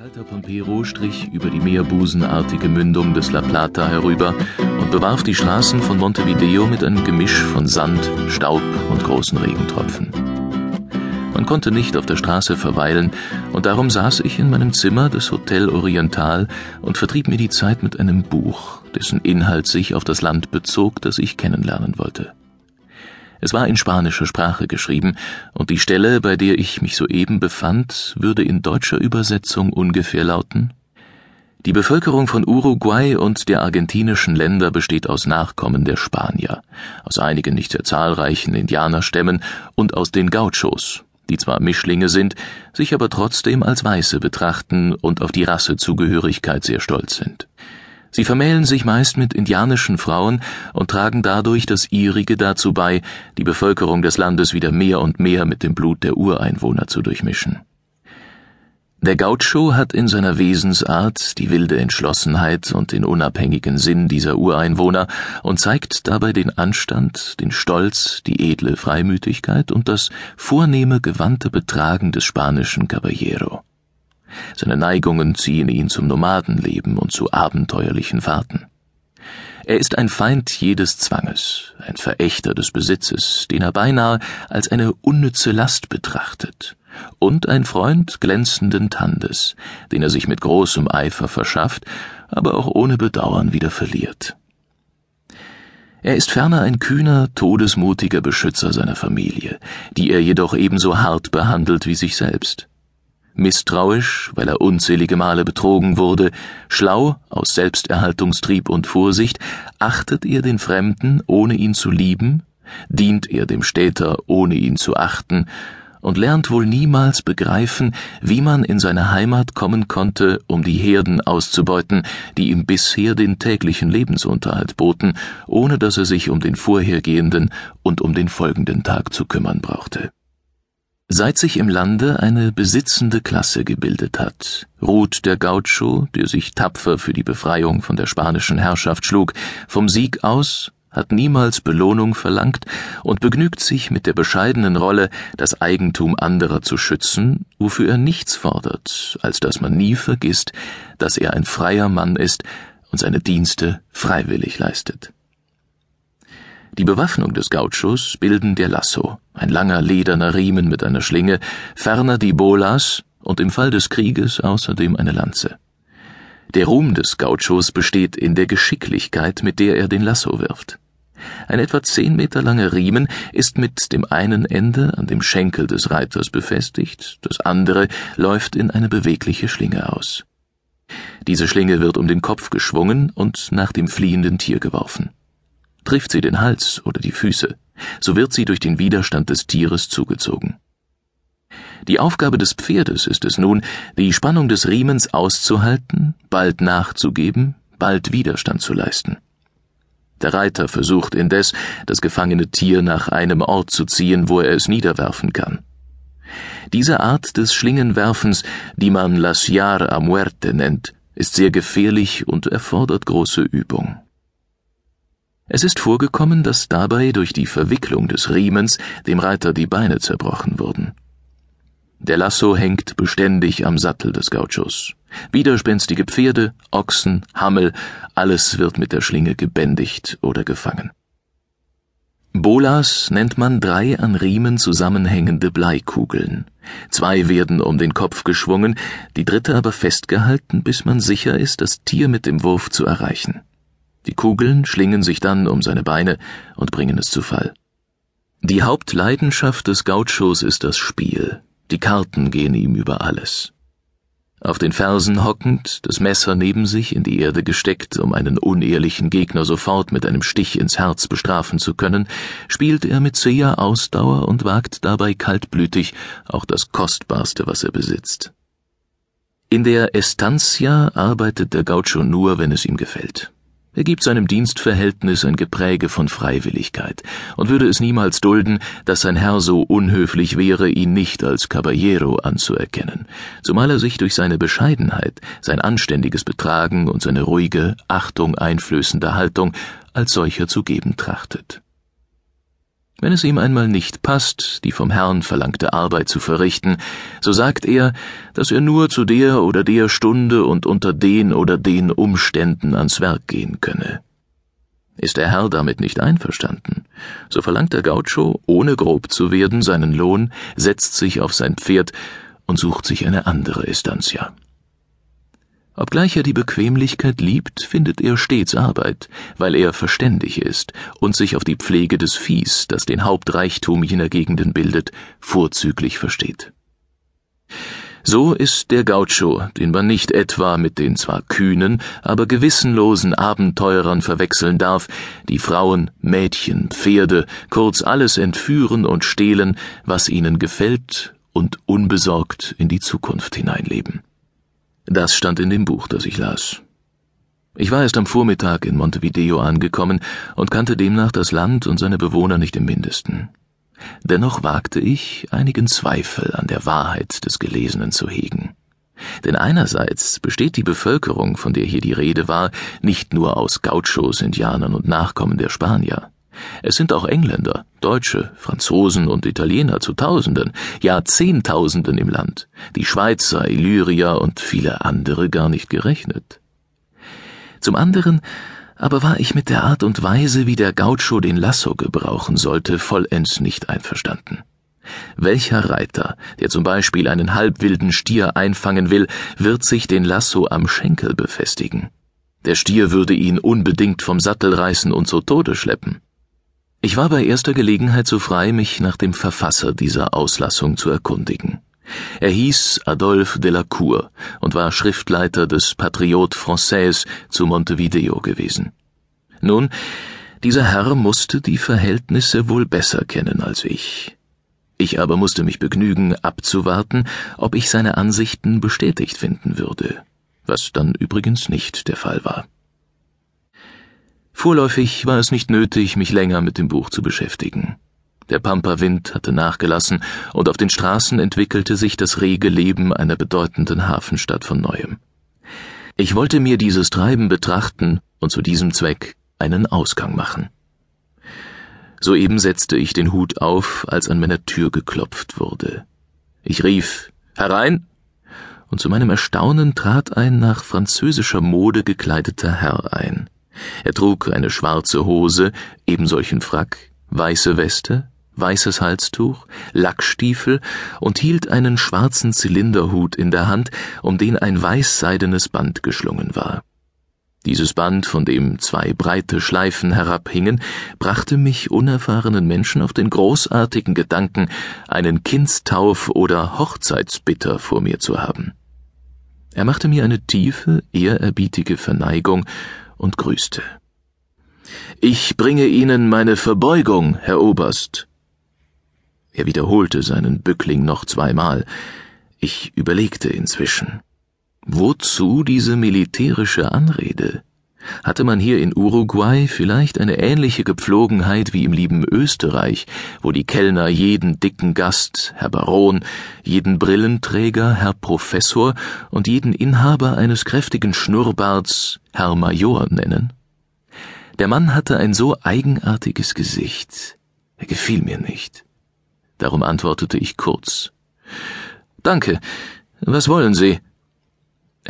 Kalter Pampero strich über die meerbusenartige Mündung des La Plata herüber und bewarf die Straßen von Montevideo mit einem Gemisch von Sand, Staub und großen Regentropfen. Man konnte nicht auf der Straße verweilen, und darum saß ich in meinem Zimmer des Hotel Oriental und vertrieb mir die Zeit mit einem Buch, dessen Inhalt sich auf das Land bezog, das ich kennenlernen wollte. Es war in spanischer Sprache geschrieben, und die Stelle, bei der ich mich soeben befand, würde in deutscher Übersetzung ungefähr lauten Die Bevölkerung von Uruguay und der argentinischen Länder besteht aus Nachkommen der Spanier, aus einigen nicht sehr zahlreichen Indianerstämmen und aus den Gauchos, die zwar Mischlinge sind, sich aber trotzdem als Weiße betrachten und auf die Rassezugehörigkeit sehr stolz sind. Sie vermählen sich meist mit indianischen Frauen und tragen dadurch das ihrige dazu bei, die Bevölkerung des Landes wieder mehr und mehr mit dem Blut der Ureinwohner zu durchmischen. Der Gaucho hat in seiner Wesensart die wilde Entschlossenheit und den unabhängigen Sinn dieser Ureinwohner und zeigt dabei den Anstand, den Stolz, die edle Freimütigkeit und das vornehme gewandte Betragen des spanischen Caballero. Seine Neigungen ziehen ihn zum Nomadenleben und zu abenteuerlichen Fahrten. Er ist ein Feind jedes Zwanges, ein Verächter des Besitzes, den er beinahe als eine unnütze Last betrachtet, und ein Freund glänzenden Tandes, den er sich mit großem Eifer verschafft, aber auch ohne Bedauern wieder verliert. Er ist ferner ein kühner, todesmutiger Beschützer seiner Familie, die er jedoch ebenso hart behandelt wie sich selbst misstrauisch, weil er unzählige Male betrogen wurde, schlau aus Selbsterhaltungstrieb und Vorsicht, achtet er den Fremden, ohne ihn zu lieben, dient er dem Städter, ohne ihn zu achten, und lernt wohl niemals begreifen, wie man in seine Heimat kommen konnte, um die Herden auszubeuten, die ihm bisher den täglichen Lebensunterhalt boten, ohne dass er sich um den vorhergehenden und um den folgenden Tag zu kümmern brauchte. Seit sich im Lande eine besitzende Klasse gebildet hat, ruht der Gaucho, der sich tapfer für die Befreiung von der spanischen Herrschaft schlug, vom Sieg aus, hat niemals Belohnung verlangt und begnügt sich mit der bescheidenen Rolle, das Eigentum anderer zu schützen, wofür er nichts fordert, als dass man nie vergisst, dass er ein freier Mann ist und seine Dienste freiwillig leistet. Die Bewaffnung des Gauchos bilden der Lasso, ein langer lederner Riemen mit einer Schlinge, ferner die Bolas und im Fall des Krieges außerdem eine Lanze. Der Ruhm des Gauchos besteht in der Geschicklichkeit, mit der er den Lasso wirft. Ein etwa zehn Meter langer Riemen ist mit dem einen Ende an dem Schenkel des Reiters befestigt, das andere läuft in eine bewegliche Schlinge aus. Diese Schlinge wird um den Kopf geschwungen und nach dem fliehenden Tier geworfen. Trifft sie den Hals oder die Füße, so wird sie durch den Widerstand des Tieres zugezogen. Die Aufgabe des Pferdes ist es nun, die Spannung des Riemens auszuhalten, bald nachzugeben, bald Widerstand zu leisten. Der Reiter versucht indes, das gefangene Tier nach einem Ort zu ziehen, wo er es niederwerfen kann. Diese Art des Schlingenwerfens, die man la Sciar a Muerte nennt, ist sehr gefährlich und erfordert große Übung. Es ist vorgekommen, dass dabei durch die Verwicklung des Riemens dem Reiter die Beine zerbrochen wurden. Der Lasso hängt beständig am Sattel des Gauchos. Widerspenstige Pferde, Ochsen, Hammel, alles wird mit der Schlinge gebändigt oder gefangen. Bolas nennt man drei an Riemen zusammenhängende Bleikugeln. Zwei werden um den Kopf geschwungen, die dritte aber festgehalten, bis man sicher ist, das Tier mit dem Wurf zu erreichen. Die Kugeln schlingen sich dann um seine Beine und bringen es zu Fall. Die Hauptleidenschaft des Gauchos ist das Spiel. Die Karten gehen ihm über alles. Auf den Fersen hockend, das Messer neben sich in die Erde gesteckt, um einen unehrlichen Gegner sofort mit einem Stich ins Herz bestrafen zu können, spielt er mit zäher Ausdauer und wagt dabei kaltblütig auch das Kostbarste, was er besitzt. In der Estancia arbeitet der Gaucho nur, wenn es ihm gefällt. Er gibt seinem Dienstverhältnis ein Gepräge von Freiwilligkeit und würde es niemals dulden, dass sein Herr so unhöflich wäre, ihn nicht als Caballero anzuerkennen, zumal er sich durch seine Bescheidenheit, sein anständiges Betragen und seine ruhige, Achtung einflößende Haltung als solcher zu geben trachtet. Wenn es ihm einmal nicht passt, die vom Herrn verlangte Arbeit zu verrichten, so sagt er, dass er nur zu der oder der Stunde und unter den oder den Umständen ans Werk gehen könne. Ist der Herr damit nicht einverstanden, so verlangt der Gaucho, ohne grob zu werden, seinen Lohn, setzt sich auf sein Pferd und sucht sich eine andere Estancia. Obgleich er die Bequemlichkeit liebt, findet er stets Arbeit, weil er verständig ist und sich auf die Pflege des Viehs, das den Hauptreichtum jener Gegenden bildet, vorzüglich versteht. So ist der Gaucho, den man nicht etwa mit den zwar kühnen, aber gewissenlosen Abenteurern verwechseln darf, die Frauen, Mädchen, Pferde, kurz alles entführen und stehlen, was ihnen gefällt und unbesorgt in die Zukunft hineinleben. Das stand in dem Buch, das ich las. Ich war erst am Vormittag in Montevideo angekommen und kannte demnach das Land und seine Bewohner nicht im mindesten. Dennoch wagte ich, einigen Zweifel an der Wahrheit des Gelesenen zu hegen. Denn einerseits besteht die Bevölkerung, von der hier die Rede war, nicht nur aus Gauchos, Indianern und Nachkommen der Spanier. Es sind auch Engländer, Deutsche, Franzosen und Italiener zu Tausenden, ja Zehntausenden im Land, die Schweizer, Illyrier und viele andere gar nicht gerechnet. Zum anderen aber war ich mit der Art und Weise, wie der Gaucho den Lasso gebrauchen sollte, vollends nicht einverstanden. Welcher Reiter, der zum Beispiel einen halbwilden Stier einfangen will, wird sich den Lasso am Schenkel befestigen? Der Stier würde ihn unbedingt vom Sattel reißen und zu Tode schleppen. Ich war bei erster Gelegenheit so frei, mich nach dem Verfasser dieser Auslassung zu erkundigen. Er hieß Adolphe de la Cour und war Schriftleiter des Patriote Français zu Montevideo gewesen. Nun, dieser Herr musste die Verhältnisse wohl besser kennen als ich. Ich aber musste mich begnügen, abzuwarten, ob ich seine Ansichten bestätigt finden würde, was dann übrigens nicht der Fall war. Vorläufig war es nicht nötig, mich länger mit dem Buch zu beschäftigen. Der Pampa-Wind hatte nachgelassen, und auf den Straßen entwickelte sich das rege Leben einer bedeutenden Hafenstadt von neuem. Ich wollte mir dieses Treiben betrachten und zu diesem Zweck einen Ausgang machen. Soeben setzte ich den Hut auf, als an meiner Tür geklopft wurde. Ich rief Herein, und zu meinem Erstaunen trat ein nach französischer Mode gekleideter Herr ein. Er trug eine schwarze Hose, ebensolchen Frack, weiße Weste, weißes Halstuch, Lackstiefel und hielt einen schwarzen Zylinderhut in der Hand, um den ein weißseidenes Band geschlungen war. Dieses Band, von dem zwei breite Schleifen herabhingen, brachte mich unerfahrenen Menschen auf den großartigen Gedanken, einen Kindstauf oder Hochzeitsbitter vor mir zu haben. Er machte mir eine tiefe, ehrerbietige Verneigung und grüßte. Ich bringe Ihnen meine Verbeugung, Herr Oberst. Er wiederholte seinen Bückling noch zweimal. Ich überlegte inzwischen. Wozu diese militärische Anrede? Hatte man hier in Uruguay vielleicht eine ähnliche Gepflogenheit wie im lieben Österreich, wo die Kellner jeden dicken Gast, Herr Baron, jeden Brillenträger, Herr Professor und jeden Inhaber eines kräftigen Schnurrbarts Herr Major nennen? Der Mann hatte ein so eigenartiges Gesicht. Er gefiel mir nicht. Darum antwortete ich kurz. Danke. Was wollen Sie?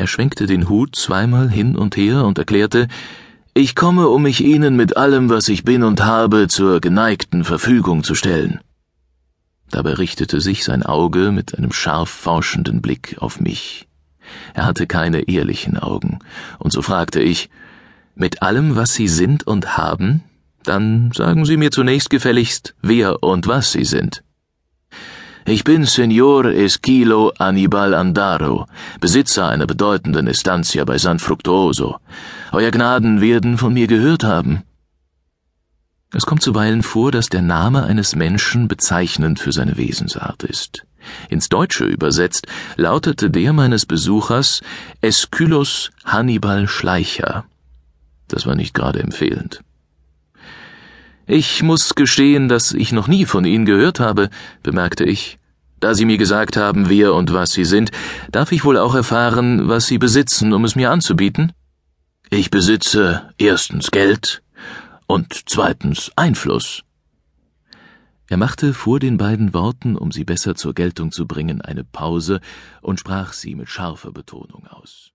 Er schwenkte den Hut zweimal hin und her und erklärte, ich komme, um mich Ihnen mit allem, was ich bin und habe, zur geneigten Verfügung zu stellen. Dabei richtete sich sein Auge mit einem scharf forschenden Blick auf mich. Er hatte keine ehrlichen Augen, und so fragte ich, mit allem, was Sie sind und haben, dann sagen Sie mir zunächst gefälligst, wer und was Sie sind. Ich bin Senor Esquilo Anibal Andaro, Besitzer einer bedeutenden Estancia bei San Fructuoso. Euer Gnaden werden von mir gehört haben. Es kommt zuweilen vor, dass der Name eines Menschen bezeichnend für seine Wesensart ist. Ins Deutsche übersetzt lautete der meines Besuchers Esculus Hannibal Schleicher. Das war nicht gerade empfehlend. Ich muss gestehen, dass ich noch nie von Ihnen gehört habe, bemerkte ich. Da Sie mir gesagt haben, wer und was Sie sind, darf ich wohl auch erfahren, was Sie besitzen, um es mir anzubieten? Ich besitze erstens Geld und zweitens Einfluss. Er machte vor den beiden Worten, um sie besser zur Geltung zu bringen, eine Pause und sprach sie mit scharfer Betonung aus.